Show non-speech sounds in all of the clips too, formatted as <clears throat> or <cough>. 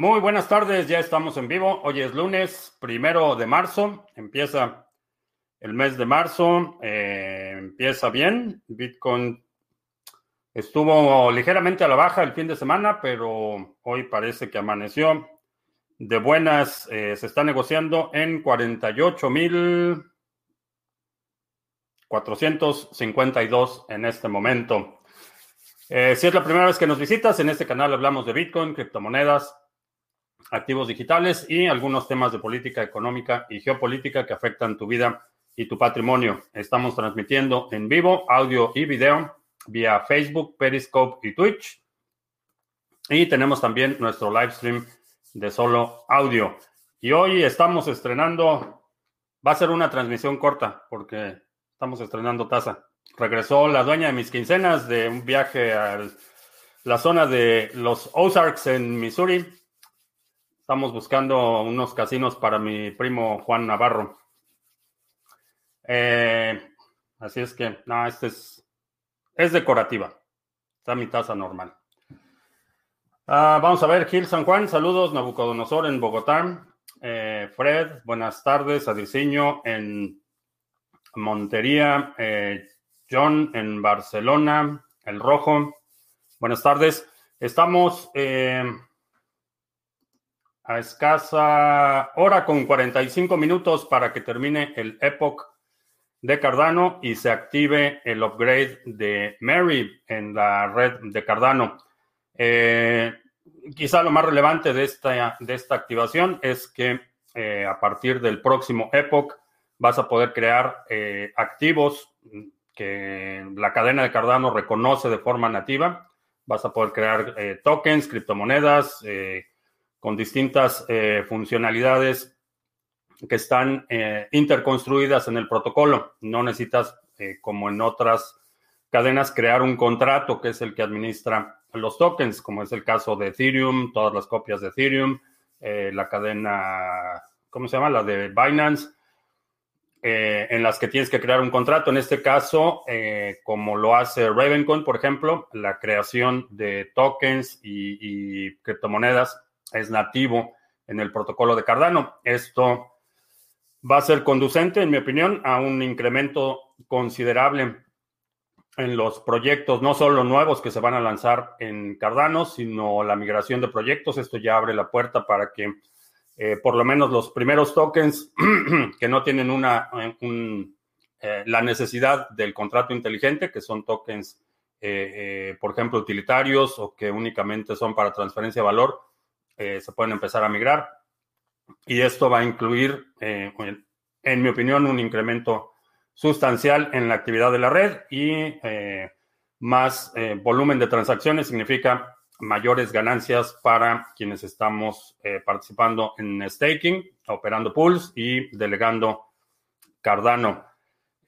Muy buenas tardes, ya estamos en vivo. Hoy es lunes primero de marzo, empieza el mes de marzo, eh, empieza bien. Bitcoin estuvo ligeramente a la baja el fin de semana, pero hoy parece que amaneció de buenas. Eh, se está negociando en 48.452 en este momento. Eh, si es la primera vez que nos visitas, en este canal hablamos de Bitcoin, criptomonedas, activos digitales y algunos temas de política económica y geopolítica que afectan tu vida y tu patrimonio. Estamos transmitiendo en vivo, audio y video vía Facebook, Periscope y Twitch. Y tenemos también nuestro live stream de solo audio. Y hoy estamos estrenando, va a ser una transmisión corta porque estamos estrenando taza. Regresó la dueña de mis quincenas de un viaje a la zona de los Ozarks en Missouri Estamos buscando unos casinos para mi primo Juan Navarro. Eh, así es que, no, este es, es decorativa. Está mi taza normal. Ah, vamos a ver, Gil San Juan, saludos, Nabucodonosor en Bogotá. Eh, Fred, buenas tardes, Adiciño en Montería, eh, John en Barcelona, El Rojo, buenas tardes. Estamos a escasa hora con 45 minutos para que termine el Epoch de Cardano y se active el upgrade de Mary en la red de Cardano. Eh, quizá lo más relevante de esta, de esta activación es que eh, a partir del próximo Epoch vas a poder crear eh, activos que la cadena de Cardano reconoce de forma nativa. Vas a poder crear tokens, criptomonedas, con distintas eh, funcionalidades que están eh, interconstruidas en el protocolo. No necesitas, eh, como en otras cadenas, crear un contrato que es el que administra los tokens, como es el caso de Ethereum, todas las copias de Ethereum, la cadena, ¿cómo se llama? La de Binance. en las que tienes que crear un contrato. En este caso, como lo hace Ravencoin, por ejemplo, la creación de tokens y, y criptomonedas es nativo en el protocolo de Cardano. Esto va a ser conducente, en mi opinión, a un incremento considerable en los proyectos, no solo nuevos que se van a lanzar en Cardano, sino la migración de proyectos. Esto ya abre la puerta para que eh, por lo menos los primeros tokens <clears throat> que no tienen una, eh, la necesidad del contrato inteligente, que son tokens, eh, por ejemplo, utilitarios o que únicamente son para transferencia de valor, eh, se pueden empezar a migrar. Y esto va a incluir, eh, en mi opinión, un incremento sustancial en la actividad de la red y eh, más volumen de transacciones significa mayores ganancias para quienes estamos participando en staking, operando pools y delegando Cardano.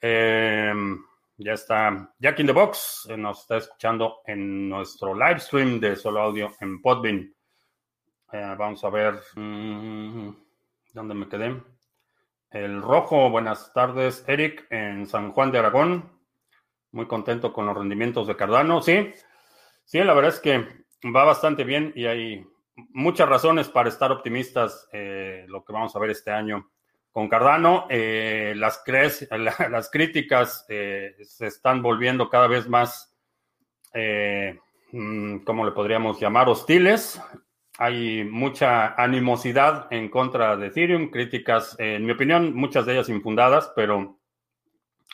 ya está Jack in the Box, nos está escuchando en nuestro live stream de solo audio en Podbean. Eh, vamos a ver mm, dónde me quedé. El rojo, buenas tardes, Eric, en San Juan de Aragón. Muy contento con los rendimientos de Cardano. Sí, sí, la verdad es que va bastante bien y hay muchas razones para estar optimistas eh, lo que vamos a ver este año con Cardano. Eh, las, <laughs> las críticas se están volviendo cada vez más, mm, ¿cómo le podríamos llamar? Hostiles hay mucha animosidad en contra de Ethereum, críticas, en mi opinión, muchas de ellas infundadas, pero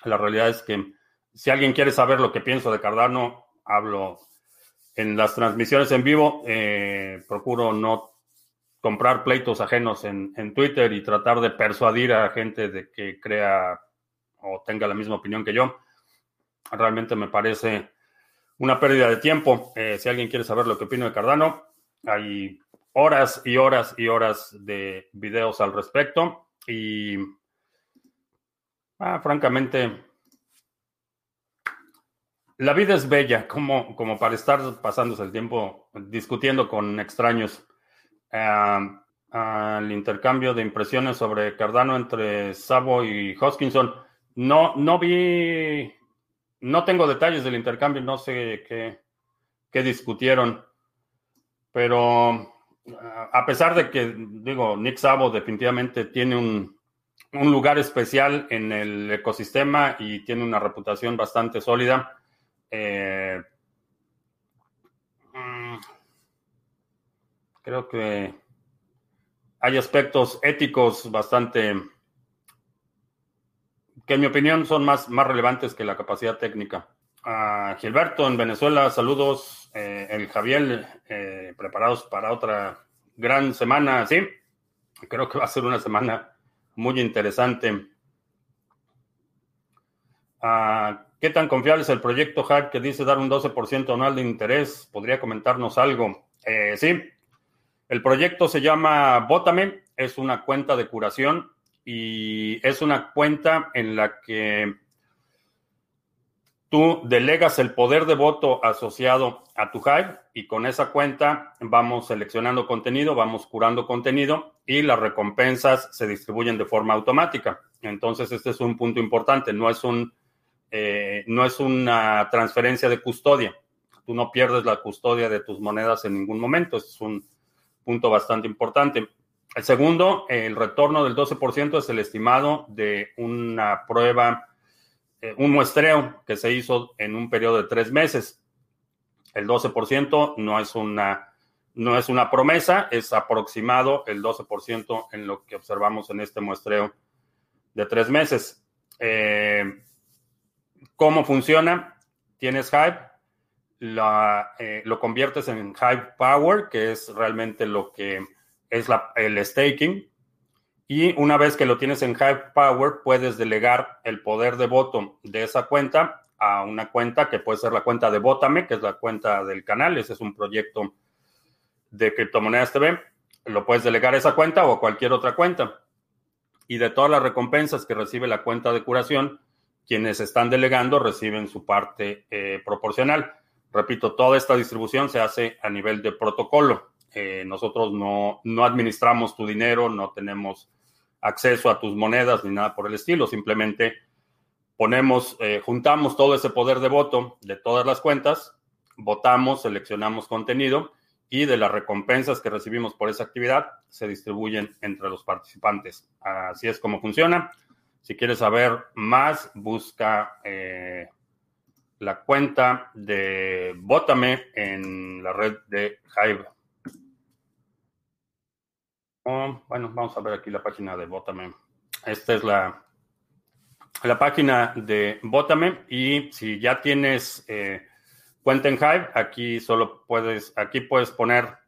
la realidad es que si alguien quiere saber lo que pienso de Cardano, hablo en las transmisiones en vivo, eh, procuro no comprar pleitos ajenos en, en, Twitter y tratar de persuadir a gente de que crea o tenga la misma opinión que yo. Realmente me parece una pérdida de tiempo. Eh, si alguien quiere saber lo que opino de Cardano, hay horas y horas y horas de videos al respecto y ah, francamente la vida es bella como, como para estar pasándose el tiempo discutiendo con extraños. Ah, el intercambio de impresiones sobre Cardano entre Sabo y Hoskinson. No, no vi, no tengo detalles del intercambio, no sé qué, qué discutieron. Pero a pesar de que, digo, Nick Sabo definitivamente tiene un, un lugar especial en el ecosistema y tiene una reputación bastante sólida. Eh, mm, creo que hay aspectos éticos bastante que en mi opinión son más, más relevantes que la capacidad técnica. Gilberto en Venezuela, saludos. Eh, el Javier, eh, preparados para otra gran semana, sí. Creo que va a ser una semana muy interesante. Ah, ¿Qué tan confiable es el proyecto Hack que dice dar un 12% anual de interés? ¿Podría comentarnos algo? Eh, sí, el proyecto se llama Bótame, es una cuenta de curación y es una cuenta en la que tú delegas el poder de voto asociado a tu Hive y con esa cuenta vamos seleccionando contenido, vamos curando contenido y las recompensas se distribuyen de forma automática. Entonces, este es un punto importante, no es, un, eh, no es una transferencia de custodia. Tú no pierdes la custodia de tus monedas en ningún momento, es un punto bastante importante. El segundo, el retorno del 12% es el estimado de una prueba un muestreo que se hizo en un periodo de tres meses. El 12% no es una, no es una promesa, es aproximado el 12% en lo que observamos en este muestreo de tres meses. Eh, ¿Cómo funciona? Tienes Hive, eh, lo conviertes en Hive Power, que es realmente lo que es el staking. Y una vez que lo tienes en Hive Power, puedes delegar el poder de voto de esa cuenta a una cuenta que puede ser la cuenta de Votame, que es la cuenta del canal. Ese es un proyecto de criptomonedas TV. Lo puedes delegar a esa cuenta o a cualquier otra cuenta. Y de todas las recompensas que recibe la cuenta de curación, quienes están delegando reciben su parte eh, proporcional. Repito, toda esta distribución se hace a nivel de protocolo. Eh, nosotros no, no administramos tu dinero, no tenemos acceso a tus monedas ni nada por el estilo, simplemente ponemos, eh, juntamos todo ese poder de voto de todas las cuentas, votamos, seleccionamos contenido y de las recompensas que recibimos por esa actividad se distribuyen entre los participantes. Así es como funciona. Si quieres saber más, busca eh, la cuenta de Vótame en la red de Hive. Bueno, vamos a ver aquí la página de Botame. Esta es la, la página de Botame y si ya tienes eh, cuenta en Hive, aquí solo puedes, aquí puedes poner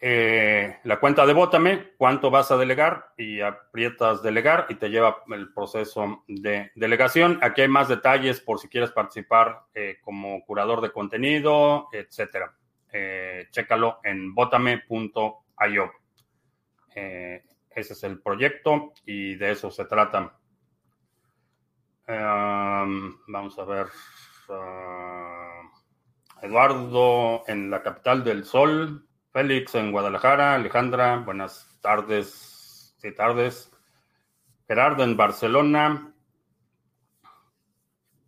eh, la cuenta de Botame, cuánto vas a delegar y aprietas delegar y te lleva el proceso de delegación. Aquí hay más detalles por si quieres participar eh, como curador de contenido, etcétera. chécalo en botame.com IO. Eh, ese es el proyecto y de eso se trata. Um, vamos a ver. Uh, Eduardo en la capital del sol. Félix en Guadalajara. Alejandra, buenas tardes. Sí, tardes. Gerardo en Barcelona.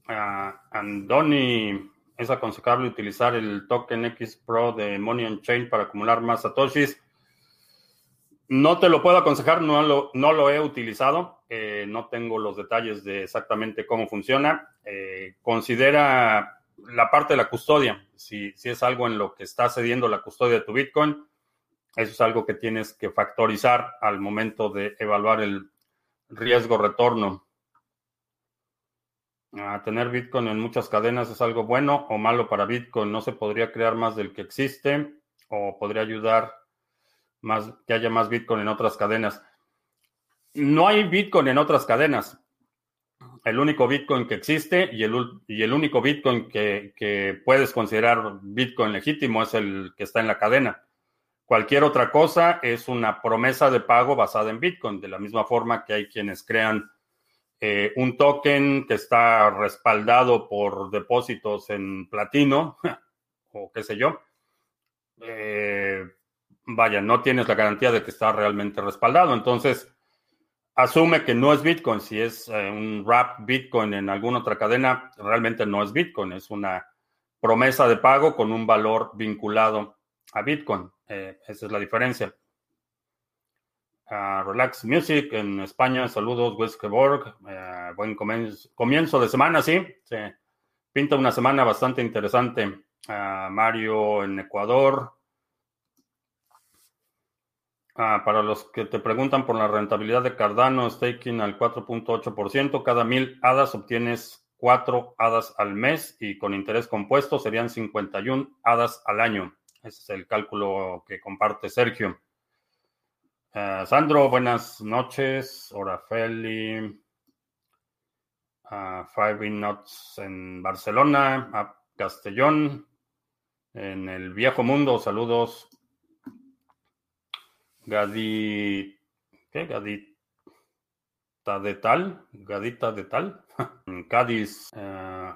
Uh, Andoni, es aconsejable utilizar el token X Pro de Money on Chain para acumular más satoshis. No te lo puedo aconsejar, no lo, no lo he utilizado, eh, no tengo los detalles de exactamente cómo funciona. Eh, considera la parte de la custodia, si, si es algo en lo que está cediendo la custodia de tu Bitcoin, eso es algo que tienes que factorizar al momento de evaluar el riesgo retorno. A tener Bitcoin en muchas cadenas es algo bueno o malo para Bitcoin. No se podría crear más del que existe o podría ayudar más, que haya más Bitcoin en otras cadenas. No hay Bitcoin en otras cadenas. El único Bitcoin que existe y el, único Bitcoin que, que puedes considerar Bitcoin legítimo es el que está en la cadena. Cualquier otra cosa es una promesa de pago basada en Bitcoin, de la misma forma que hay quienes crean eh, un token que está respaldado por depósitos en platino <laughs> o qué sé yo. Eh, vaya, no tienes la garantía de que está realmente respaldado. Entonces, asume que no es Bitcoin. Si es eh, un wrap Bitcoin en alguna otra cadena, realmente no es Bitcoin, es una promesa de pago con un valor vinculado a Bitcoin. esa es la diferencia. Relax Music en España, saludos, Wiskeborg. buen comienzo, de semana, sí. Se pinta una semana bastante interesante. Mario en Ecuador. Ah, para los que te preguntan por la rentabilidad de Cardano, staking al 4.8%, cada mil hadas obtienes 4 hadas al mes y con interés compuesto serían 51 hadas al año. Ese es el cálculo que comparte Sergio. Ah, Sandro, buenas noches. Orafeli. Uh, Five Nuts en Barcelona. Castellón. En el viejo mundo, saludos. Gadi, ¿qué? Gadita de tal, Gadita de tal. <laughs> Cádiz, eh,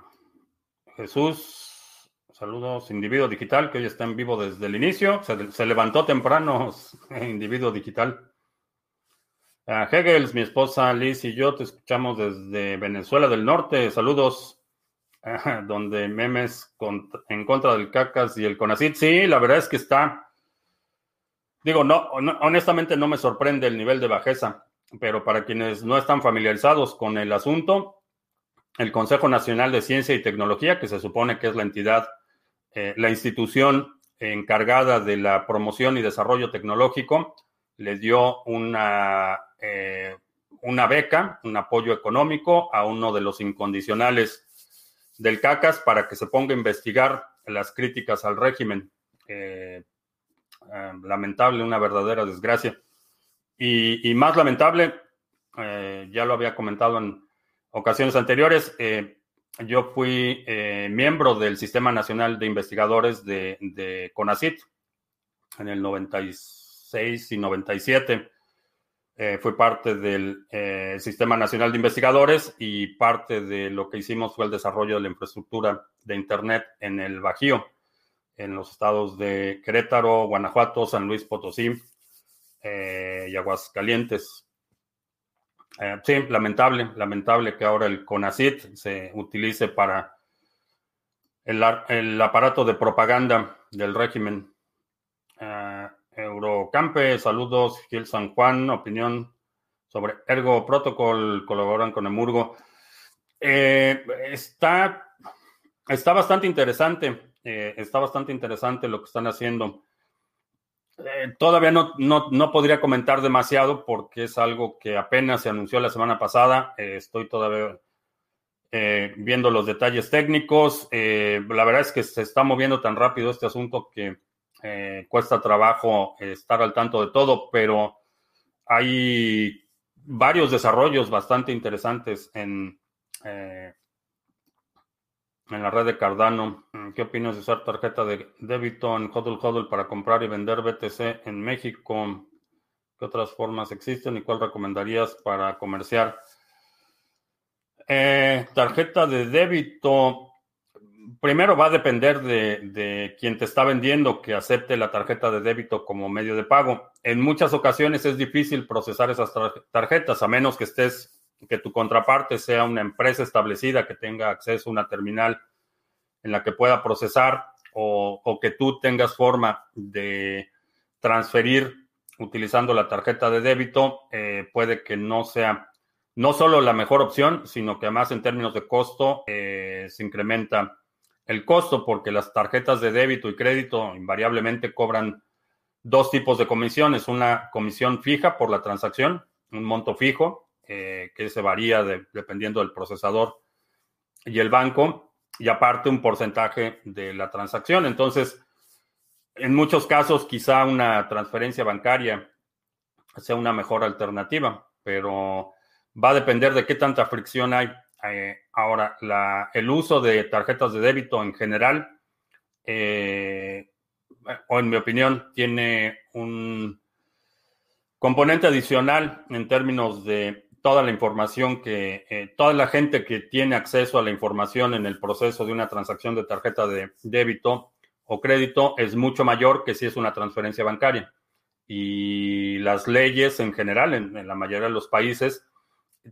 Jesús, saludos, individuo digital, que hoy está en vivo desde el inicio. Se, levantó temprano, <laughs> individuo digital. Uh, Hegels, mi esposa Liz y yo te escuchamos desde Venezuela del Norte. Saludos, <laughs> donde memes en contra del CACAS y el CONACIT. Sí, la verdad es que está Digo, no, honestamente no me sorprende el nivel de bajeza, pero para quienes no están familiarizados con el asunto, el Consejo Nacional de Ciencia y Tecnología, que se supone que es la entidad, eh, la institución encargada de la promoción y desarrollo tecnológico, le dio una, eh, una beca, un apoyo económico a uno de los incondicionales del CACAS para que se ponga a investigar las críticas al régimen. Eh, eh, lamentable, una verdadera desgracia. Y, más lamentable, eh, ya lo había comentado en ocasiones anteriores, eh, yo fui miembro del Sistema Nacional de Investigadores de, de CONACIT en el 96 y 97. fui parte del Sistema Nacional de Investigadores y parte de lo que hicimos fue el desarrollo de la infraestructura de Internet en el Bajío en los estados de Querétaro, Guanajuato, San Luis Potosí eh, y Aguascalientes. Eh, sí, lamentable, lamentable que ahora el CONACIT se utilice para el, aparato de propaganda del régimen. Eh, Eurocampe, saludos, Gil San Juan, opinión sobre Ergo Protocol, colaboran con Emurgo. está, está bastante interesante. Eh, está bastante interesante lo que están haciendo. Eh, todavía no, no, podría comentar demasiado porque es algo que apenas se anunció la semana pasada. Eh, estoy todavía viendo los detalles técnicos. la verdad es que se está moviendo tan rápido este asunto que cuesta trabajo estar al tanto de todo, pero hay varios desarrollos bastante interesantes en en la red de Cardano. Mm, ¿Qué opinas de usar tarjeta de débito en HODL HODL para comprar y vender BTC en México? ¿Qué otras formas existen y cuál recomendarías para comerciar? Eh, tarjeta de débito. Primero va a depender de, de quien te está vendiendo que acepte la tarjeta de débito como medio de pago. En muchas ocasiones es difícil procesar esas tarjetas a menos que estés que tu contraparte sea una empresa establecida que tenga acceso a una terminal en la que pueda procesar o, que tú tengas forma de transferir utilizando la tarjeta de débito, eh, puede que no sea no solo la mejor opción, sino que además en términos de costo eh, se incrementa el costo porque las tarjetas de débito y crédito invariablemente cobran dos tipos de comisiones, una comisión fija por la transacción, un monto fijo, eh, que se varía dependiendo del procesador y el banco, y aparte un porcentaje de la transacción. Entonces, en muchos casos, quizá una transferencia bancaria sea una mejor alternativa, pero va a depender de qué tanta fricción hay. Eh, ahora, el uso de tarjetas de débito en general, eh, o en mi opinión, tiene un componente adicional en términos de toda la información que, eh, toda la gente que tiene acceso a la información en el proceso de una transacción de tarjeta de débito o crédito es mucho mayor que si es una transferencia bancaria. Y las leyes en general, en, la mayoría de los países,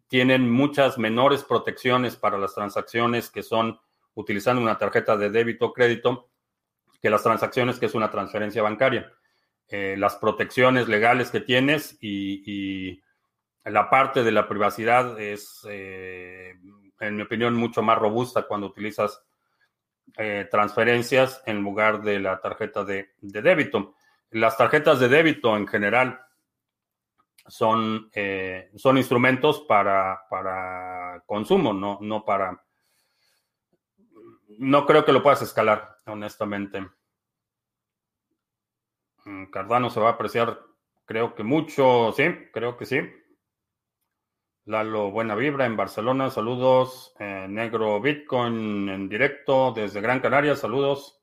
tienen muchas menores protecciones para las transacciones que son utilizando una tarjeta de débito o crédito que las transacciones que es una transferencia bancaria. eh, las protecciones legales que tienes y, la parte de la privacidad es, eh, en mi opinión, mucho más robusta cuando utilizas eh, transferencias en lugar de la tarjeta de, débito. Las tarjetas de débito en general son, son instrumentos para, para consumo, no, no para... No creo que lo puedas escalar, honestamente. Mm, Cardano se va a apreciar, creo que mucho, sí, creo que sí. Lalo Buena Vibra en Barcelona, saludos. Eh, Negro Bitcoin en directo desde Gran Canaria, saludos.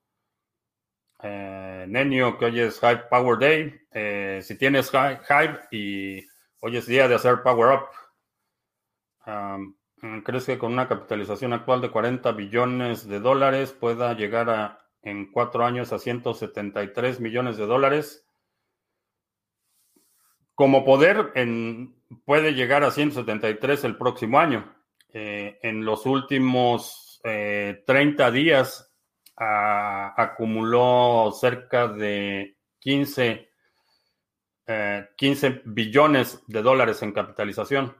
Eh, Nenio, que hoy es Hype Power Day. Eh, si tienes Hype y hoy es día de hacer Power Up, ¿crees que con una capitalización actual de 40 billones de dólares pueda llegar a en cuatro años a 173 millones de dólares. Como poder en, puede llegar a 173 el próximo año. Eh, en los últimos 30 eh, días acumuló cerca de 15, 15 eh, billones de dólares en capitalización.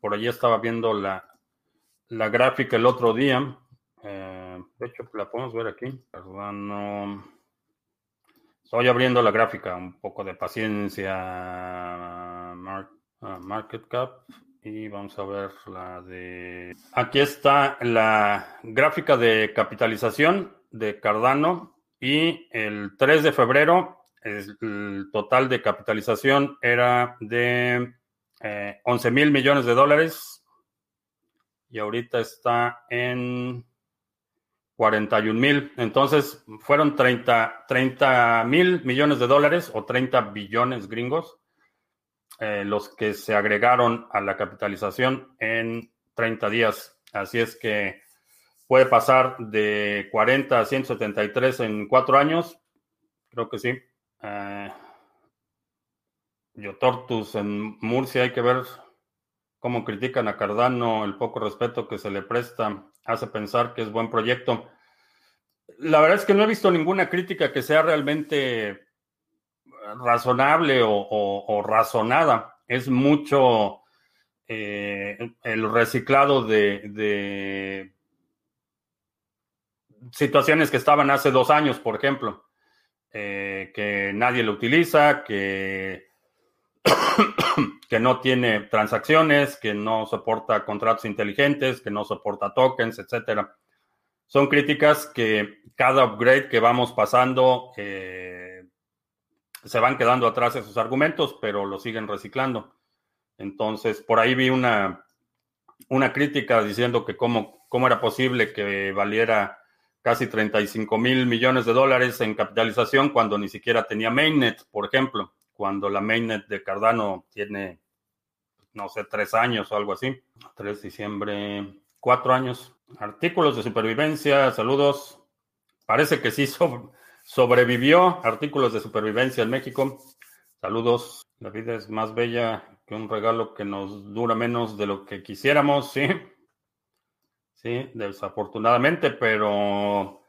por allí estaba viendo la, la gráfica el otro día. De hecho, la podemos ver aquí. Perdón, Estoy abriendo la gráfica, un poco de paciencia. Ah, market cap. Y vamos a ver la de... Aquí está la gráfica de capitalización de Cardano. Y el 3 de febrero, el total de capitalización era de 11 eh, mil millones de dólares. Y ahorita está en 41 mil. Entonces fueron 30 mil millones de dólares o 30 billones gringos eh, los que se agregaron a la capitalización en 30 días. Así es que puede pasar de 40 a 173 en cuatro años. Creo que sí. Eh, Yotortus en Murcia hay que ver cómo critican a Cardano, el poco respeto que se le presta hace pensar que es buen proyecto. La verdad es que no he visto ninguna crítica que sea realmente razonable o, razonada. Es mucho eh, el reciclado de, situaciones que estaban hace dos años, por ejemplo, eh, que nadie lo utiliza, que <coughs> que no tiene transacciones, que no soporta contratos inteligentes, que no soporta tokens, etcétera. Son críticas que cada upgrade que vamos pasando eh, se van quedando atrás esos argumentos, pero lo siguen reciclando. Entonces, por ahí vi una, una crítica diciendo que cómo, cómo era posible que valiera casi 35 mil millones de dólares en capitalización cuando ni siquiera tenía mainnet, por ejemplo cuando la mainnet de Cardano tiene, no sé, tres años o algo así. 3 de diciembre, cuatro años. Artículos de supervivencia, saludos. Parece que sí sobrevivió. Artículos de supervivencia en México. Saludos. La vida es más bella que un regalo que nos dura menos de lo que quisiéramos, sí. Sí, desafortunadamente, pero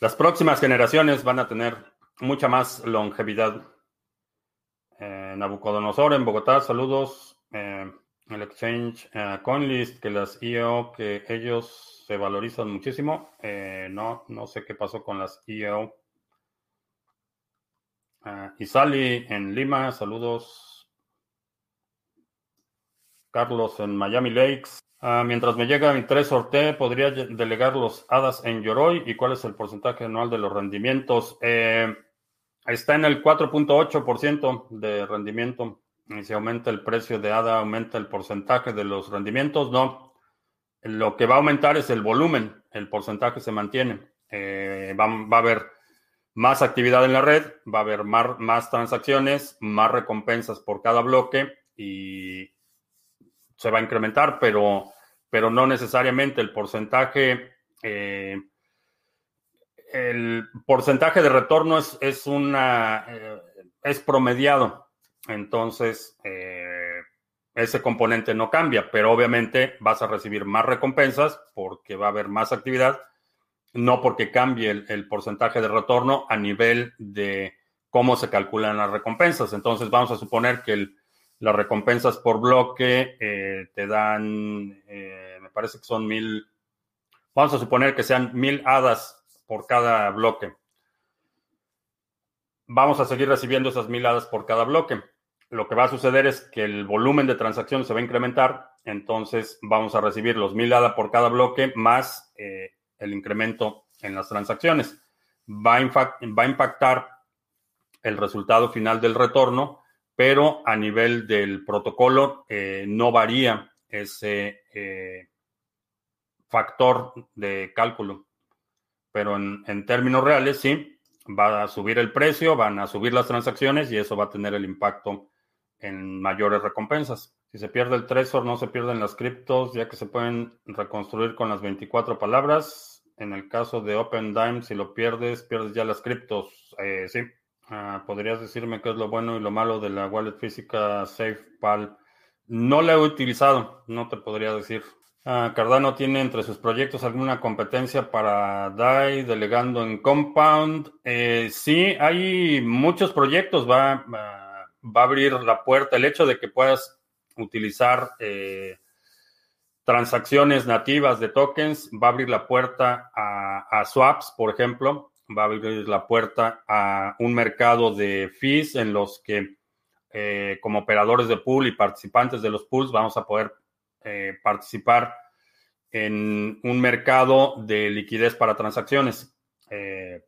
las próximas generaciones van a tener mucha más longevidad. Eh, Nabucodonosor en Bogotá, saludos. Eh, el exchange eh, CoinList, que las IO, que ellos se valorizan muchísimo. no, no sé qué pasó con las IO. Isali en Lima, saludos. Carlos en Miami Lakes. mientras me llega mi 3 sorte, ¿podría delegar los hadas en Yoroi? ¿Y cuál es el porcentaje anual de los rendimientos? Está en el 4.8% de rendimiento. Y si aumenta el precio de ADA, aumenta el porcentaje de los rendimientos. No. Lo que va a aumentar es el volumen. El porcentaje se mantiene. Eh, va, a haber más actividad en la red, va a haber más, más, transacciones, más recompensas por cada bloque y se va a incrementar, pero, pero no necesariamente el porcentaje. Eh, el porcentaje de retorno es, es una eh, es promediado. Entonces, eh, ese componente no cambia, pero obviamente vas a recibir más recompensas porque va a haber más actividad, no porque cambie el, porcentaje de retorno a nivel de cómo se calculan las recompensas. Entonces vamos a suponer que las recompensas por bloque eh, te dan, me parece que son mil, vamos a suponer que sean mil hadas por cada bloque. Vamos a seguir recibiendo esas mil hadas por cada bloque. Lo que va a suceder es que el volumen de transacciones se va a incrementar, entonces vamos a recibir los mil hadas por cada bloque más eh, el incremento en las transacciones. Va va a impactar el resultado final del retorno, pero a nivel del protocolo eh, no varía ese eh, factor de cálculo. Pero en, términos reales, sí, va a subir el precio, van a subir las transacciones y eso va a tener el impacto en mayores recompensas. Si se pierde el Trezor, no se pierden las criptos, ya que se pueden reconstruir con las 24 palabras. En el caso de OpenDime, si lo pierdes, pierdes ya las criptos. Eh, sí. Ah, ¿Podrías decirme qué es lo bueno y lo malo de la wallet física SafePal? No la he utilizado, no te podría decir. Ah, Cardano tiene entre sus proyectos alguna competencia para DAI, delegando en Compound. Eh, sí, hay muchos proyectos. Va, va, a abrir la puerta. El hecho de que puedas utilizar eh, transacciones nativas de tokens va a abrir la puerta a swaps, por ejemplo va a abrir la puerta a un mercado de fees en los que eh, como operadores de pool y participantes de los pools vamos a poder eh, participar en un mercado de liquidez para transacciones. Eh,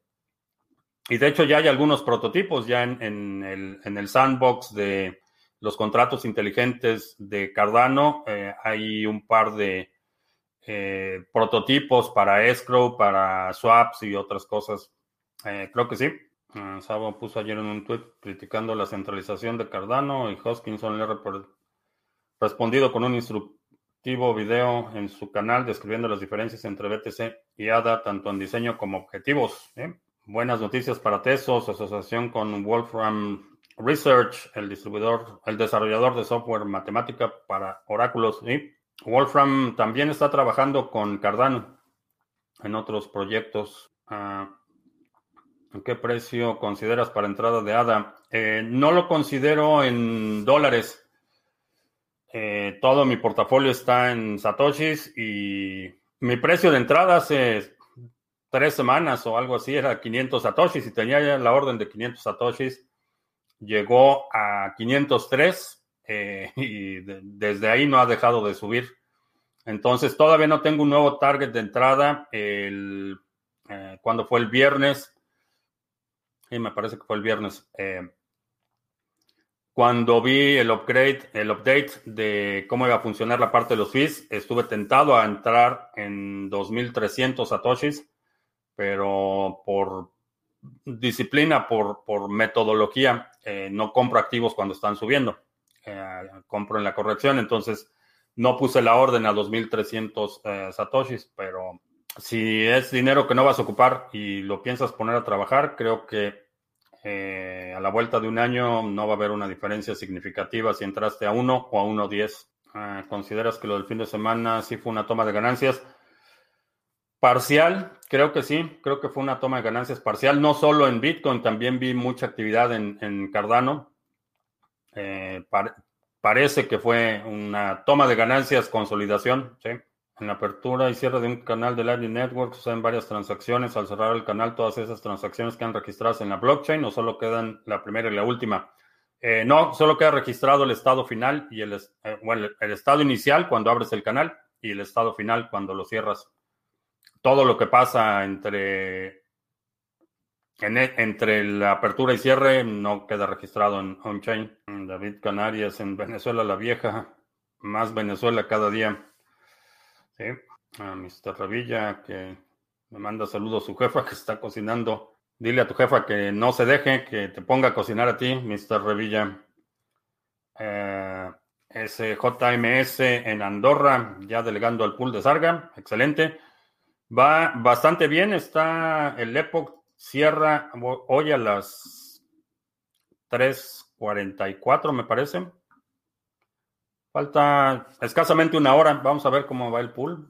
y de hecho ya hay algunos prototipos ya en, el, en, el, sandbox de los contratos inteligentes de Cardano. hay un par de eh, prototipos para escrow, para swaps y otras cosas. Eh, creo que sí. Uh, Sabo puso ayer en un tweet criticando la centralización de Cardano y Hoskinson le ha respondido con un instructivo video en su canal describiendo las diferencias entre BTC y ADA, tanto en diseño como objetivos. ¿eh? Buenas noticias para Tesos, asociación con Wolfram Research, el distribuidor, el desarrollador de software matemática para oráculos. Wolfram también está trabajando con Cardano en otros proyectos. Ah, ¿Qué precio consideras para entrada de ADA? Eh, no lo considero en dólares. Eh, todo mi portafolio está en Satoshis y mi precio de entrada hace tres semanas o algo así era 500 Satoshis y tenía ya la orden de 500 Satoshis. Llegó a 503 eh, <laughs> y desde ahí no ha dejado de subir. Entonces, todavía no tengo un nuevo target de entrada. El, eh, cuando fue el viernes, y me parece que fue el viernes, cuando vi el upgrade, el update de cómo iba a funcionar la parte de los fees, estuve tentado a entrar en 2.300 satoshis, pero por disciplina, por, por metodología, no compro activos cuando están subiendo. Eh, compro en la corrección, entonces no puse la orden a 2.300 eh, satoshis, pero si es dinero que no vas a ocupar y lo piensas poner a trabajar, creo que eh, a la vuelta de un año no va a haber una diferencia significativa si entraste a 1 o a 1.10. Ah, ¿Consideras que lo del fin de semana sí fue una toma de ganancias? Parcial, creo que sí, creo que fue una toma de ganancias parcial, no solo en Bitcoin, también vi mucha actividad en, en Cardano. Eh, parece que fue una toma de ganancias, consolidación, ¿sí? En la apertura y cierre de un canal de Lightning Network en varias transacciones. Al cerrar el canal, todas esas transacciones quedan registradas en la blockchain o solo quedan la primera y la última. Eh, no, solo queda registrado el estado final y el, eh, bueno, el estado inicial cuando abres el canal y el estado final cuando lo cierras. Todo lo que pasa entre e, entre la apertura y cierre no queda registrado en on-chain. David Canarias en Venezuela la vieja, más Venezuela cada día. A Mr. Revilla que me manda saludos a su jefa que está cocinando. Dile a tu jefa que no se deje, que te ponga a cocinar a ti, Mr. Revilla. Eh, SJMS en Andorra, ya delegando al pool de Sarga. Excelente. Va bastante bien. Está el Epoch Cierra hoy a las 3.44, me parece. Falta escasamente una hora. Vamos a ver cómo va el pool.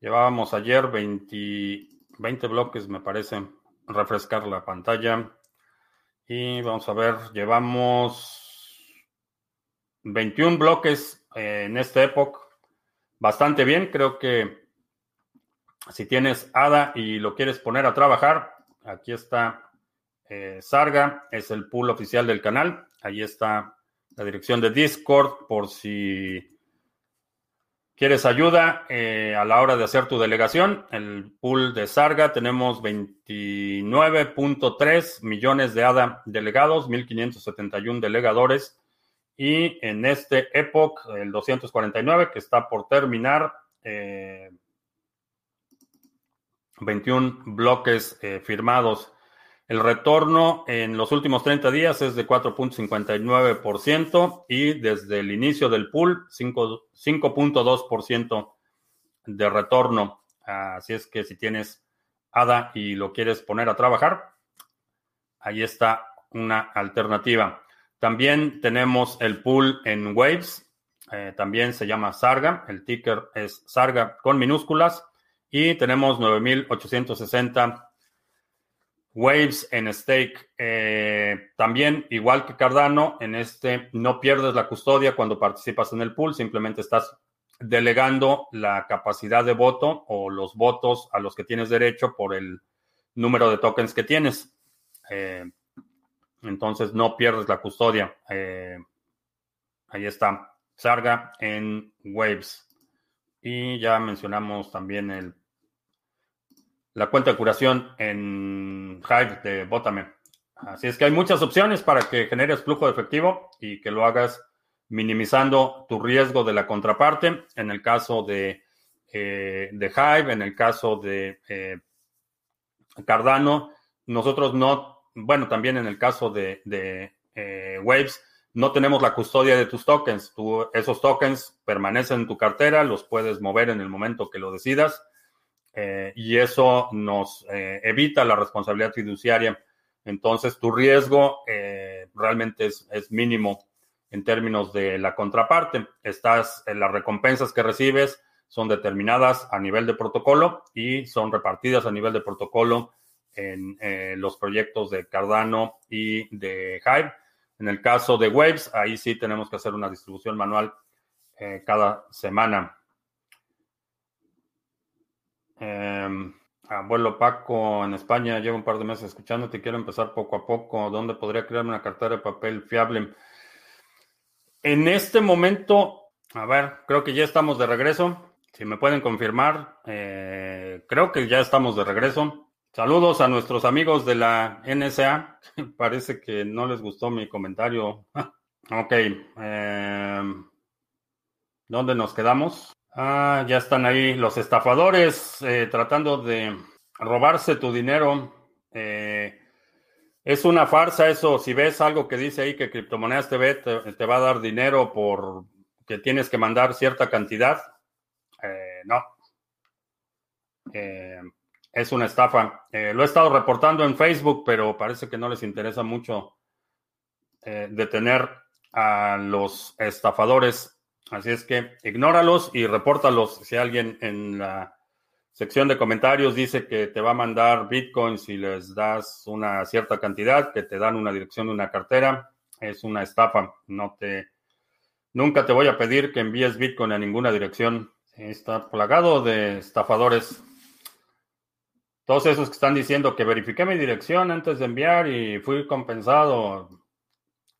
Llevábamos ayer 20, 20 bloques, me parece. Refrescar la pantalla. Y vamos a ver, llevamos 21 bloques en esta época. Bastante bien, creo que si tienes ADA y lo quieres poner a trabajar, aquí está eh, Sarga, es el pool oficial del canal. Ahí está la dirección de Discord por si ¿Quieres ayuda eh, a la hora de hacer tu delegación? El pool de Sarga tenemos 29.3 millones de ADA delegados, 1.571 delegadores. Y en este Epoch, el 249, que está por terminar, 21 eh, bloques eh, firmados. El retorno en los últimos 30 días es de 4.59% y desde el inicio del pool 5.2% de retorno. Así es que si tienes ADA y lo quieres poner a trabajar, ahí está una alternativa. También tenemos el pool en Waves, eh, también se llama Sarga, el ticker es Sarga con minúsculas y tenemos 9.860 Waves en stake. Eh, también, igual que Cardano, en este no pierdes la custodia cuando participas en el pool, simplemente estás delegando la capacidad de voto o los votos a los que tienes derecho por el número de tokens que tienes. Eh, entonces no pierdes la custodia. Eh, ahí está. Sarga en Waves. Y ya mencionamos también el la cuenta de curación en Hive de Botame. Así es que hay muchas opciones para que generes flujo de efectivo y que lo hagas minimizando tu riesgo de la contraparte. En el caso de, eh, de Hive, en el caso de eh, Cardano, nosotros no, bueno, también en el caso de, eh, Waves, no tenemos la custodia de tus tokens. esos tokens permanecen en tu cartera, los puedes mover en el momento que lo decidas eh, y eso nos eh, evita la responsabilidad fiduciaria. Entonces, tu riesgo eh, realmente es, mínimo en términos de la contraparte. Estás, las recompensas que recibes son determinadas a nivel de protocolo y son repartidas a nivel de protocolo en los proyectos de Cardano y de Hive. En el caso de Waves, ahí sí tenemos que hacer una distribución manual cada semana. Eh, abuelo Paco, en España, llevo un par de meses escuchándote, quiero empezar poco a poco. ¿Dónde podría crearme una cartera de papel fiable? En este momento, a ver, creo que ya estamos de regreso. Si me pueden confirmar, eh, creo que ya estamos de regreso. Saludos a nuestros amigos de la NSA. <laughs> Parece que no les gustó mi comentario. <laughs> ok. Eh, ¿Dónde nos quedamos? Ah, ya están ahí los estafadores eh, tratando de robarse tu dinero. Eh, es una farsa eso. Si ves algo que dice ahí que criptomonedas TV te, va a dar dinero por que tienes que mandar cierta cantidad, eh, no. es una estafa. lo he estado reportando en Facebook, pero parece que no les interesa mucho detener a los estafadores Así es que ignóralos y repórtalos. Si alguien en la sección de comentarios dice que te va a mandar Bitcoin si les das una cierta cantidad, que te dan una dirección de una cartera, es una estafa. No te, nunca te voy a pedir que envíes Bitcoin a ninguna dirección. Está plagado de estafadores. Todos esos que están diciendo que verifiqué mi dirección antes de enviar y fui compensado,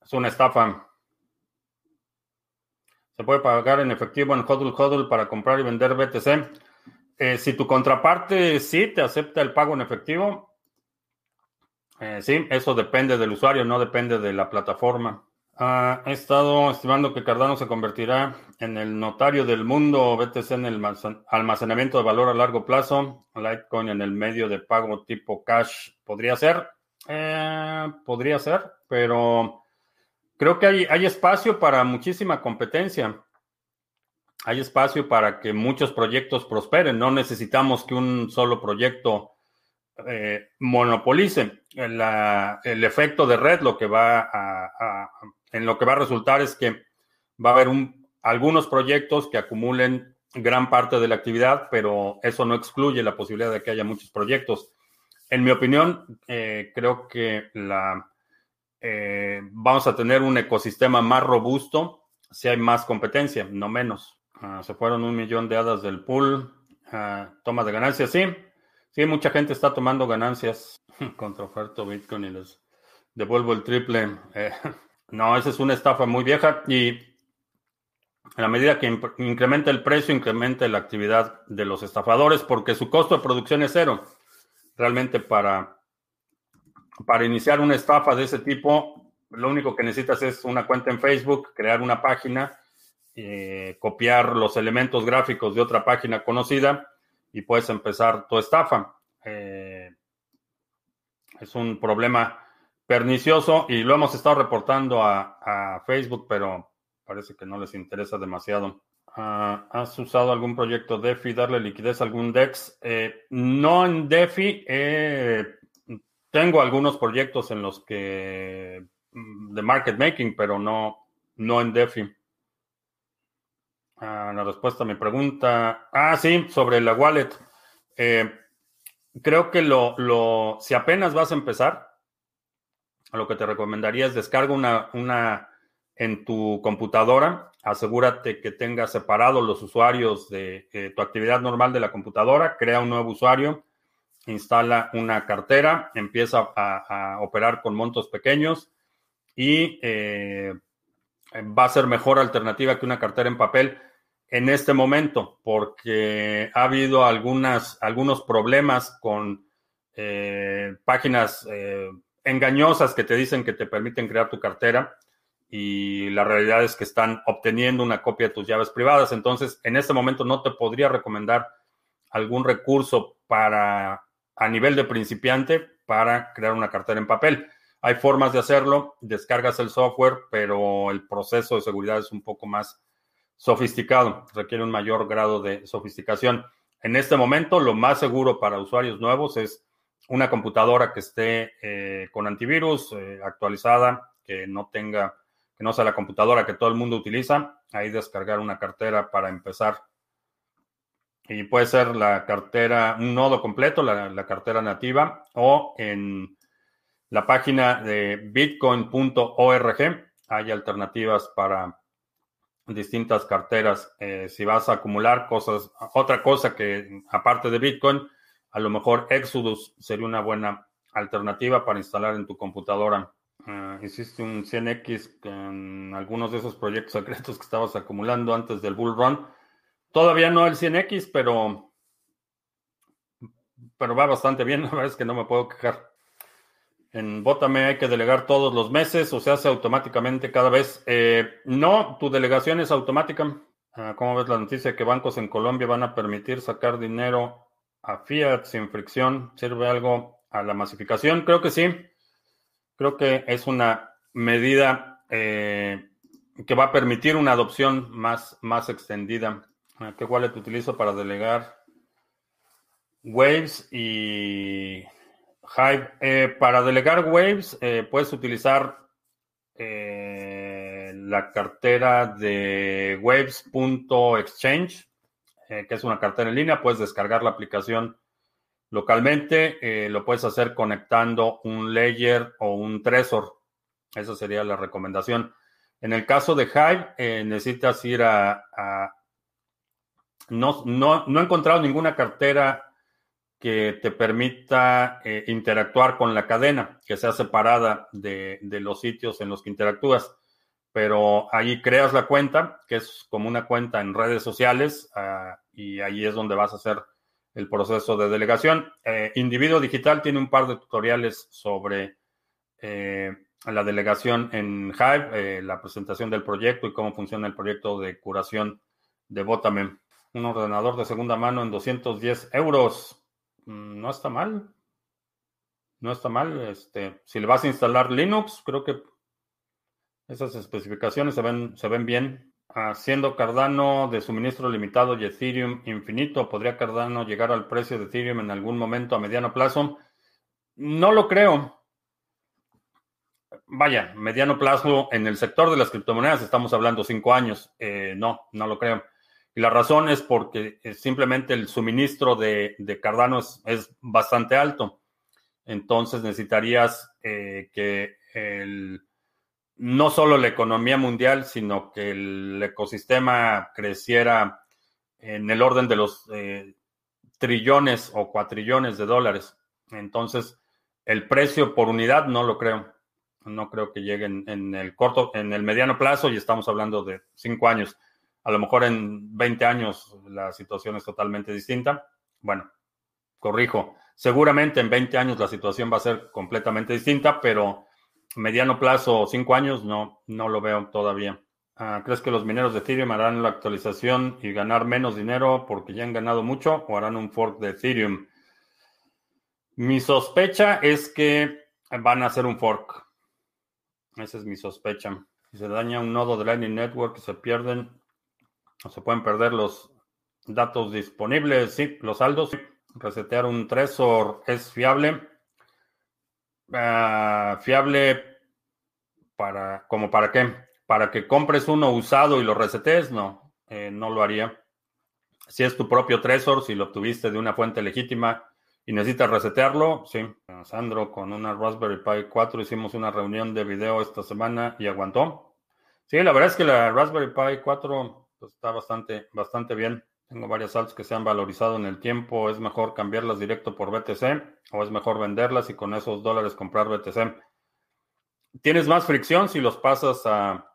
es una estafa. Se puede pagar en efectivo en HODL HODL para comprar y vender BTC. Eh, si tu contraparte sí te acepta el pago en efectivo, eh, sí, eso depende del usuario, no depende de la plataforma. He estado estimando que Cardano se convertirá en el notario del mundo, BTC en el almacenamiento de valor a largo plazo, Litecoin en el medio de pago tipo cash. ¿Podría ser? Eh, podría ser, pero Creo que hay, espacio para muchísima competencia. Hay espacio para que muchos proyectos prosperen. No necesitamos que un solo proyecto eh, monopolice. el efecto de red lo que va a, en lo que va a resultar es que va a haber algunos proyectos que acumulen gran parte de la actividad, pero eso no excluye la posibilidad de que haya muchos proyectos. En mi opinión, eh, creo que la eh, vamos a tener un ecosistema más robusto si hay más competencia, no menos. Ah, se fueron un millón de hadas del pool. Ah, toma de ganancias, sí. Sí, mucha gente está tomando ganancias <laughs> contra oferta Bitcoin y les devuelvo el triple. Eh, <laughs> no, esa es una estafa muy vieja y a la medida que incrementa el precio, incrementa la actividad de los estafadores porque su costo de producción es cero. Realmente para, para iniciar una estafa de ese tipo, lo único que necesitas es una cuenta en Facebook, crear una página, eh, copiar los elementos gráficos de otra página conocida y puedes empezar tu estafa. Eh, es un problema pernicioso y lo hemos estado reportando a, Facebook, pero parece que no les interesa demasiado. Ah, ¿Has usado algún proyecto DeFi, darle liquidez a algún DEX? Eh, no en DeFi. Eh, tengo algunos proyectos en los que mm, de market making, pero no, no en DeFi. Ah, la respuesta a mi pregunta. Ah, sí, sobre la wallet. Eh, creo que lo, lo, si apenas vas a empezar, lo que te recomendaría es descarga una, una en tu computadora, asegúrate que tengas separados los usuarios de eh, tu actividad normal de la computadora, crea un nuevo usuario, instala una cartera, empieza a, operar con montos pequeños y eh, va a ser mejor alternativa que una cartera en papel en este momento, porque ha habido algunas, algunos problemas con eh, páginas engañosas que te dicen que te permiten crear tu cartera y la realidad es que están obteniendo una copia de tus llaves privadas. Entonces, en este momento no te podría recomendar algún recurso para a nivel de principiante para crear una cartera en papel. Hay formas de hacerlo, descargas el software, pero el proceso de seguridad es un poco más sofisticado, requiere un mayor grado de sofisticación. En este momento, lo más seguro para usuarios nuevos es una computadora que esté eh, con antivirus eh, actualizada, que no tenga, que no sea la computadora que todo el mundo utiliza, ahí descargar una cartera para empezar. Y puede ser la cartera, un nodo completo, la, cartera nativa, o en la página de bitcoin.org hay alternativas para distintas carteras. Eh, si vas a acumular cosas, otra cosa que aparte de Bitcoin, a lo mejor Exodus sería una buena alternativa para instalar en tu computadora. Ah, hiciste un 100X con algunos de esos proyectos secretos que estabas acumulando antes del Bull Run. Todavía no el 100X, pero, pero va bastante bien. <laughs> La verdad es que no me puedo quejar. En Botame hay que delegar todos los meses o se hace automáticamente cada vez. Eh, no, tu delegación es automática. Ah, ¿Cómo ves la noticia que bancos en Colombia van a permitir sacar dinero a fiat sin fricción sirve algo a la masificación? Creo que sí. Creo que es una medida eh, que va a permitir una adopción más, más extendida. ¿Qué wallet utilizo para delegar Waves y Hive? Eh, para delegar Waves eh, puedes utilizar la cartera de waves.exchange eh, que es una cartera en línea, puedes descargar la aplicación localmente, eh, lo puedes hacer conectando un Ledger o un Trezor. Esa sería la recomendación. En el caso de Hive, eh, necesitas ir a... no, no, no, he encontrado ninguna cartera que te permita interactuar con la cadena, que sea separada de, de los sitios en los que interactúas pero ahí creas la cuenta, que es como una cuenta en redes sociales, ah, y ahí es donde vas a hacer el proceso de delegación. Eh, Individuo Digital tiene un par de tutoriales sobre eh, la delegación en Hive, eh, la presentación del proyecto y cómo funciona el proyecto de curación de Botame. Un ordenador de segunda mano en 210 euros. Mm, no está mal. No está mal. Este, si le vas a instalar Linux, creo que esas especificaciones se ven, se ven bien. Siendo Cardano de suministro limitado y Ethereum infinito, ¿podría Cardano llegar al precio de Ethereum en algún momento a mediano plazo? No lo creo. Vaya, mediano plazo en el sector de las criptomonedas estamos hablando cinco años. Eh, no, no lo creo. Y la razón es porque eh, simplemente el suministro de, Cardano es, bastante alto. Entonces necesitarías eh, que el, no solo la economía mundial, sino que el ecosistema creciera en el orden de los eh, trillones o cuatrillones de dólares. Entonces, el precio por unidad no lo creo. No creo que llegue en, el corto, en el mediano plazo, y estamos hablando de cinco años. A lo mejor en 20 años la situación es totalmente distinta. Bueno, corrijo. Seguramente en 20 años la situación va a ser completamente distinta, pero mediano plazo, cinco años, no, no lo veo todavía. Ah, ¿Crees que los mineros de Ethereum harán la actualización y ganar menos dinero porque ya han ganado mucho o harán un fork de Ethereum? Mi sospecha es que van a hacer un fork. Esa es mi sospecha. Si se daña un nodo de Lightning Network, se pierden o se pueden perder los datos disponibles. Sí, los saldos. Resetear un Trezor es fiable. Ah, fiable para, como para qué? Para que compres uno usado y lo resetes, no, eh, no lo haría. Si es tu propio Trezor, si lo obtuviste de una fuente legítima y necesitas resetearlo, sí. Sandro, con una Raspberry Pi 4 hicimos una reunión de video esta semana y aguantó. Sí, la verdad es que la Raspberry Pi 4 pues, está bastante, bastante bien. Tengo varias altas que se han valorizado en el tiempo. ¿Es mejor cambiarlas directo por BTC o es mejor venderlas y con esos dólares comprar BTC? Tienes más fricción si los pasas a...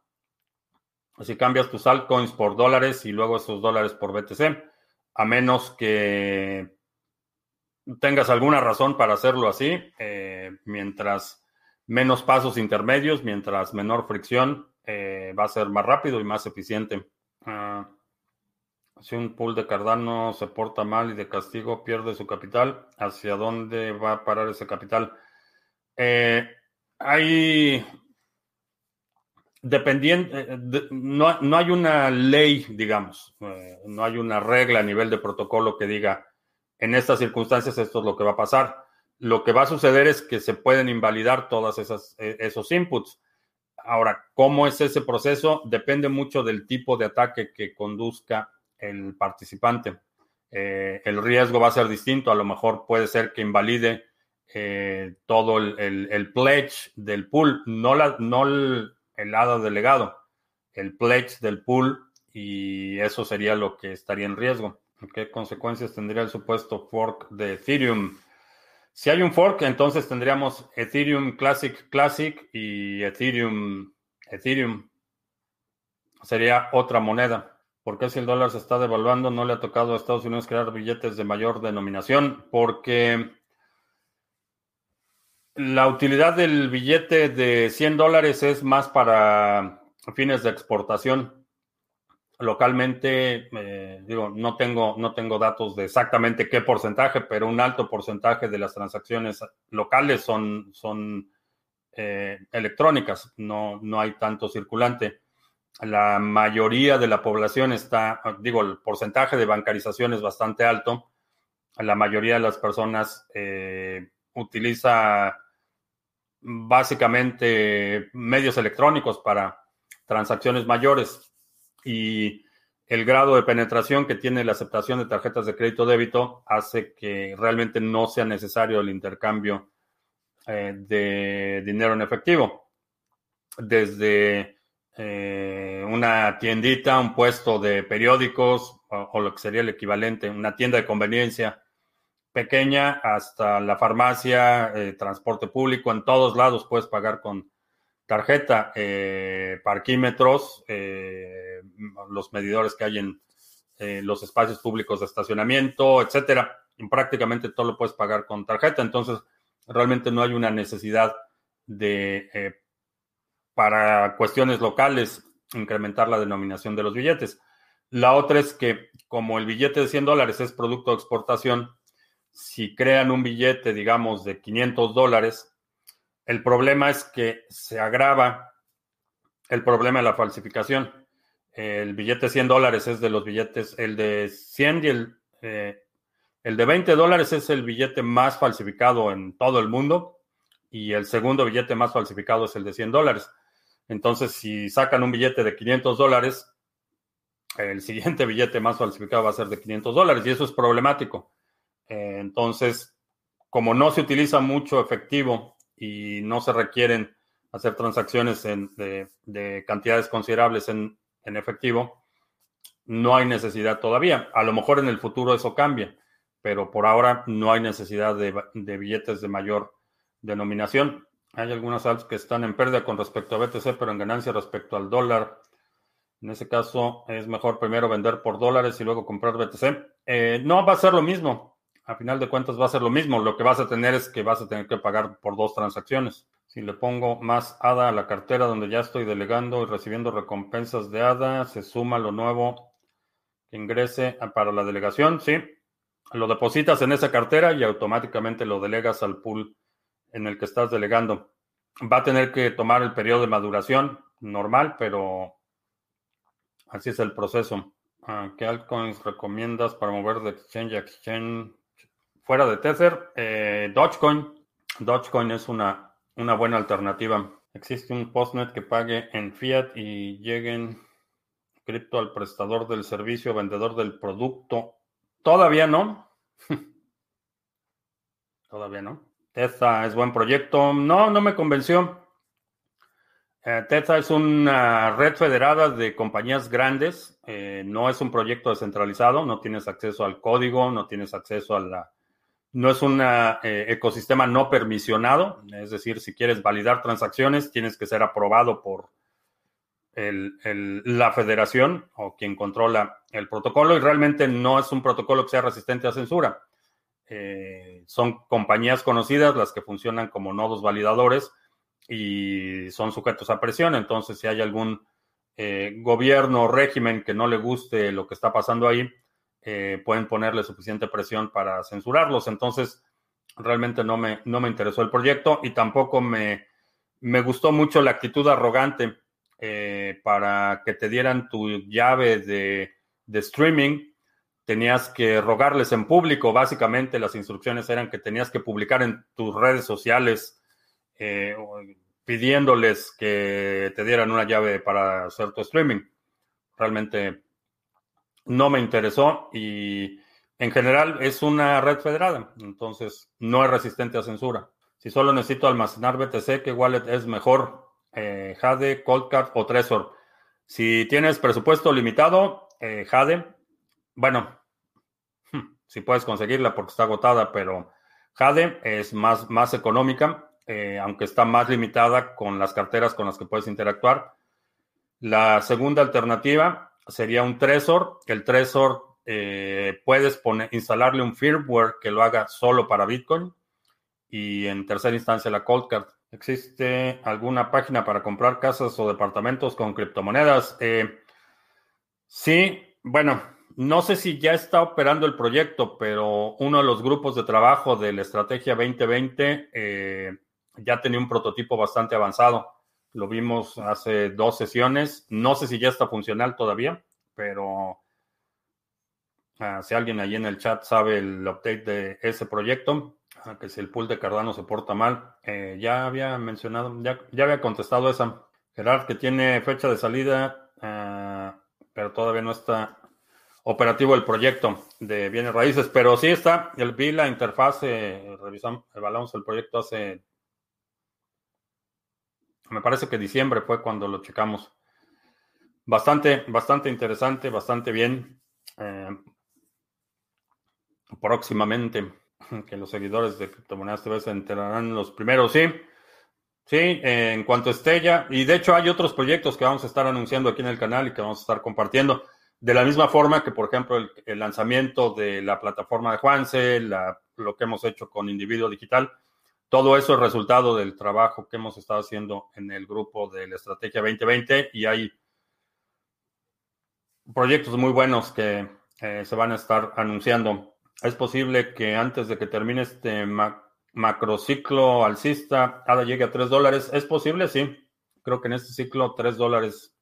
Si cambias tus altcoins por dólares y luego esos dólares por BTC, a menos que tengas alguna razón para hacerlo así, eh, mientras menos pasos intermedios, mientras menor fricción, eh, va a ser más rápido y más eficiente. Ah, si un pool de Cardano se porta mal y de castigo pierde su capital, ¿hacia dónde va a parar ese capital? Eh, hay, dependiendo, eh, no, no, hay una ley, digamos, eh, no hay una regla a nivel de protocolo que diga, en estas circunstancias esto es lo que va a pasar. Lo que va a suceder es que se pueden invalidar todos esos inputs. Ahora, ¿cómo es ese proceso? Depende mucho del tipo de ataque que conduzca el participante. Eh, el riesgo va a ser distinto, a lo mejor puede ser que invalide eh, todo el, pledge del pool, no, el, el hada delegado, el pledge del pool y eso sería lo que estaría en riesgo. ¿Qué consecuencias tendría el supuesto fork de Ethereum? Si hay un fork, entonces tendríamos Ethereum Classic Classic y Ethereum Ethereum. Sería otra moneda. ¿Por qué si el dólar se está devaluando no le ha tocado a Estados Unidos crear billetes de mayor denominación? Porque la utilidad del billete de 100 dólares es más para fines de exportación. Localmente, eh, digo, no tengo, no tengo datos de exactamente qué porcentaje, pero un alto porcentaje de las transacciones locales son, son eh, electrónicas, no, no hay tanto circulante la mayoría de la población está, digo, el porcentaje de bancarización es bastante alto. La mayoría de las personas eh, utiliza básicamente medios electrónicos para transacciones mayores y el grado de penetración que tiene la aceptación de tarjetas de crédito débito hace que realmente no sea necesario el intercambio eh, de dinero en efectivo. Desde eh, una tiendita, un puesto de periódicos o, lo que sería el equivalente, una tienda de conveniencia pequeña hasta la farmacia, eh, transporte público, en todos lados puedes pagar con tarjeta, eh, parquímetros, los medidores que hay en los espacios públicos de estacionamiento, etcétera. En prácticamente todo lo puedes pagar con tarjeta, entonces realmente no hay una necesidad de para cuestiones locales incrementar la denominación de los billetes. La otra es que como el billete de 100 dólares es producto de exportación, si crean un billete, digamos, de 500 dólares, el problema es que se agrava el problema de la falsificación. El billete de 100 dólares es de los billetes, el de 100 y el, eh, el de 20 dólares es el billete más falsificado en todo el mundo y el segundo billete más falsificado es el de 100 dólares. Entonces, si sacan un billete de 500 dólares, el siguiente billete más falsificado va a ser de 500 dólares y eso es problemático. Entonces, como no se utiliza mucho efectivo y no se requieren hacer transacciones de, cantidades considerables en, efectivo, no hay necesidad todavía. A lo mejor en el futuro eso cambia, pero por ahora no hay necesidad de, billetes de mayor denominación. Hay algunas altas que están en pérdida con respecto a BTC, pero en ganancia respecto al dólar. En ese caso, es mejor primero vender por dólares y luego comprar BTC. Eh, no va a ser lo mismo. A final de cuentas va a ser lo mismo. Lo que vas a tener es que vas a tener que pagar por dos transacciones. Si le pongo más ADA a la cartera donde ya estoy delegando y recibiendo recompensas de ADA, se suma lo nuevo que ingrese para la delegación. Sí, lo depositas en esa cartera y automáticamente lo delegas al pool en el que estás delegando. Va a tener que tomar el periodo de maduración normal, pero así es el proceso. Ah, ¿Qué altcoins recomiendas para mover de exchange a exchange fuera de Tether? Eh, Dogecoin. Dogecoin es una, una buena alternativa. Existe un postnet que pague en fiat y lleguen cripto al prestador del servicio, vendedor del producto. Todavía no. <laughs> Todavía no. Tether es buen proyecto. No, no me convenció. Eh, es una red federada de compañías grandes. Eh, no es un proyecto descentralizado. No tienes acceso al código, no tienes acceso a la... No es un eh, ecosistema no permisionado. Es decir, si quieres validar transacciones, tienes que ser aprobado por la federación o quien controla el protocolo. Y realmente no es un protocolo que sea resistente a censura. Eh, son compañías conocidas las que funcionan como nodos validadores y son sujetos a presión. Entonces, si hay algún eh, gobierno o régimen que no le guste lo que está pasando ahí, eh, pueden ponerle suficiente presión para censurarlos. Entonces, realmente no me, no me interesó el proyecto y tampoco me, me gustó mucho la actitud arrogante para que te dieran tu llave de, de streaming tenías que rogarles en público. Básicamente las instrucciones eran que tenías que publicar en tus redes sociales eh, pidiéndoles que te dieran una llave para hacer tu streaming. Realmente no me interesó y en general es una red federada, entonces no es resistente a censura. Si solo necesito almacenar BTC, ¿qué wallet es mejor? Eh, Jade, Coldcard o Trezor. Si tienes presupuesto limitado, eh, Jade. Bueno, si puedes conseguirla porque está agotada, pero Jade es más, más económica, eh, aunque está más limitada con las carteras con las que puedes interactuar. La segunda alternativa sería un Trezor. El Trezor eh, puedes instalarle un firmware que lo haga solo para Bitcoin. Y en tercera instancia la Cold Card. ¿Existe alguna página para comprar casas o departamentos con criptomonedas? Eh, sí, bueno, no sé si ya está operando el proyecto, pero uno de los grupos de trabajo de la Estrategia 2020 eh, ya tenía un prototipo bastante avanzado. Lo vimos hace dos sesiones. No sé si ya está funcional todavía, pero ah, si alguien ahí en el chat sabe el update de ese proyecto, ah, que si el pool de Cardano se porta mal, eh, ya había mencionado, ya, ya, había contestado esa. Gerard, que tiene fecha de salida, ah, pero todavía no está operativo el proyecto de bienes raíces, pero sí está, el, vi la interfaz, revisamos, evaluamos el proyecto hace, me parece que diciembre fue cuando lo checamos. Bastante, bastante interesante, bastante bien. Eh, próximamente, que los seguidores de Criptomonedas TV se enterarán los primeros, sí. Sí, en cuanto esté ya, y de hecho hay otros proyectos que vamos a estar anunciando aquí en el canal y que vamos a estar compartiendo. De la misma forma que, por ejemplo, el, lanzamiento de la plataforma de Juanse, lo que hemos hecho con Individuo Digital, todo eso es resultado del trabajo que hemos estado haciendo en el grupo de la Estrategia 2020 y hay proyectos muy buenos que eh, se van a estar anunciando. Es posible que antes de que termine este macrociclo alcista, ADA llegue a 3 dólares. ¿Es posible? Sí. Creo que en este ciclo 3 dólares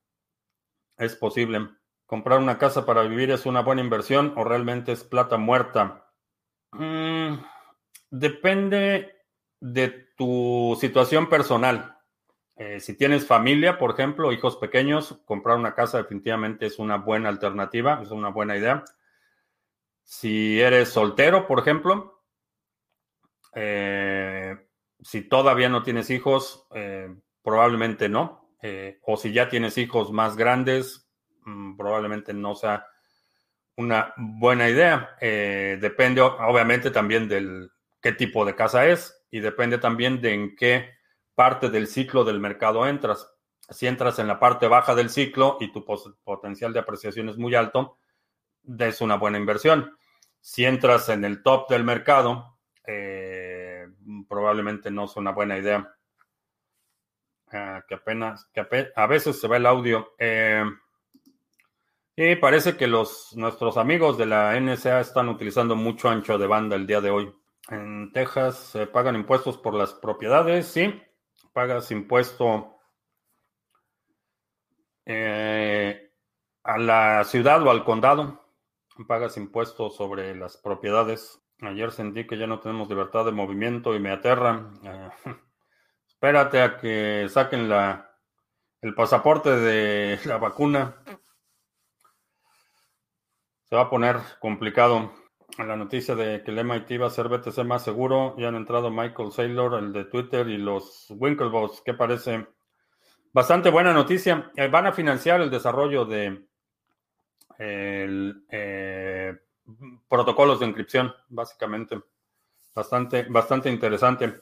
es posible. ¿Comprar una casa para vivir es una buena inversión o realmente es plata muerta? Mm, depende de tu situación personal. Eh, si tienes familia, por ejemplo, hijos pequeños, comprar una casa definitivamente es una buena alternativa, es una buena idea. Si eres soltero, por ejemplo, eh, si todavía no tienes hijos, eh, probablemente no. o si ya tienes hijos más grandes, mm, probablemente no sea una buena idea. depende obviamente también del qué tipo de casa es y depende también de en qué parte del ciclo del mercado entras. Si entras en la parte baja del ciclo y tu potencial de apreciación es muy alto, es una buena inversión. Si entras en el top del mercado, eh, probablemente no es una buena idea. Ah, que apenas, que a veces se va el audio. Eh, y parece que los, nuestros amigos de la NSA están utilizando mucho ancho de banda el día de hoy. En Texas se pagan impuestos por las propiedades, sí pagas impuesto eh, a la ciudad o al condado, pagas impuestos sobre las propiedades. Ayer sentí que ya no tenemos libertad de movimiento y me aterra. Eh, <laughs> espérate a que saquen la, el pasaporte de la vacuna. Se va a poner complicado la noticia de que el MIT va a ser BTC más seguro. Ya han entrado Michael Saylor, el de Twitter, y los Winklevoss, que parece bastante buena noticia. Eh, van a financiar el desarrollo de eh, protocolos de encripción, básicamente. Bastante, bastante interesante.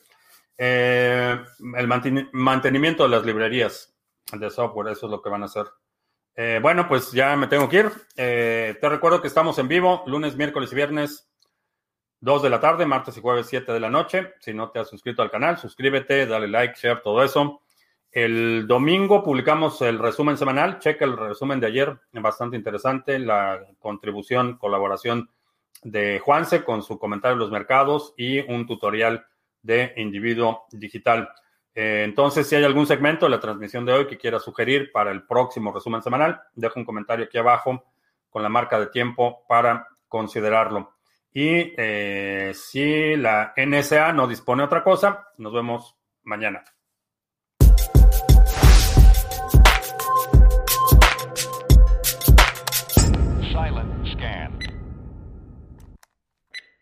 Eh, el mantenimiento de las librerías de software, eso es lo que van a hacer. Eh, bueno, pues ya me tengo que ir. Eh, te recuerdo que estamos en vivo lunes, miércoles y viernes, 2 de la tarde, martes y jueves, 7 de la noche. Si no te has suscrito al canal, suscríbete, dale like, share, todo eso. El domingo publicamos el resumen semanal. Checa el resumen de ayer, bastante interesante. La contribución, colaboración de Juanse con su comentario de los mercados y un tutorial de individuo digital. Eh, entonces, si hay algún segmento de la transmisión de hoy que quiera sugerir para el próximo resumen semanal, deja un comentario aquí abajo con la marca de tiempo para considerarlo. Y eh, si la NSA no dispone de otra cosa, nos vemos mañana.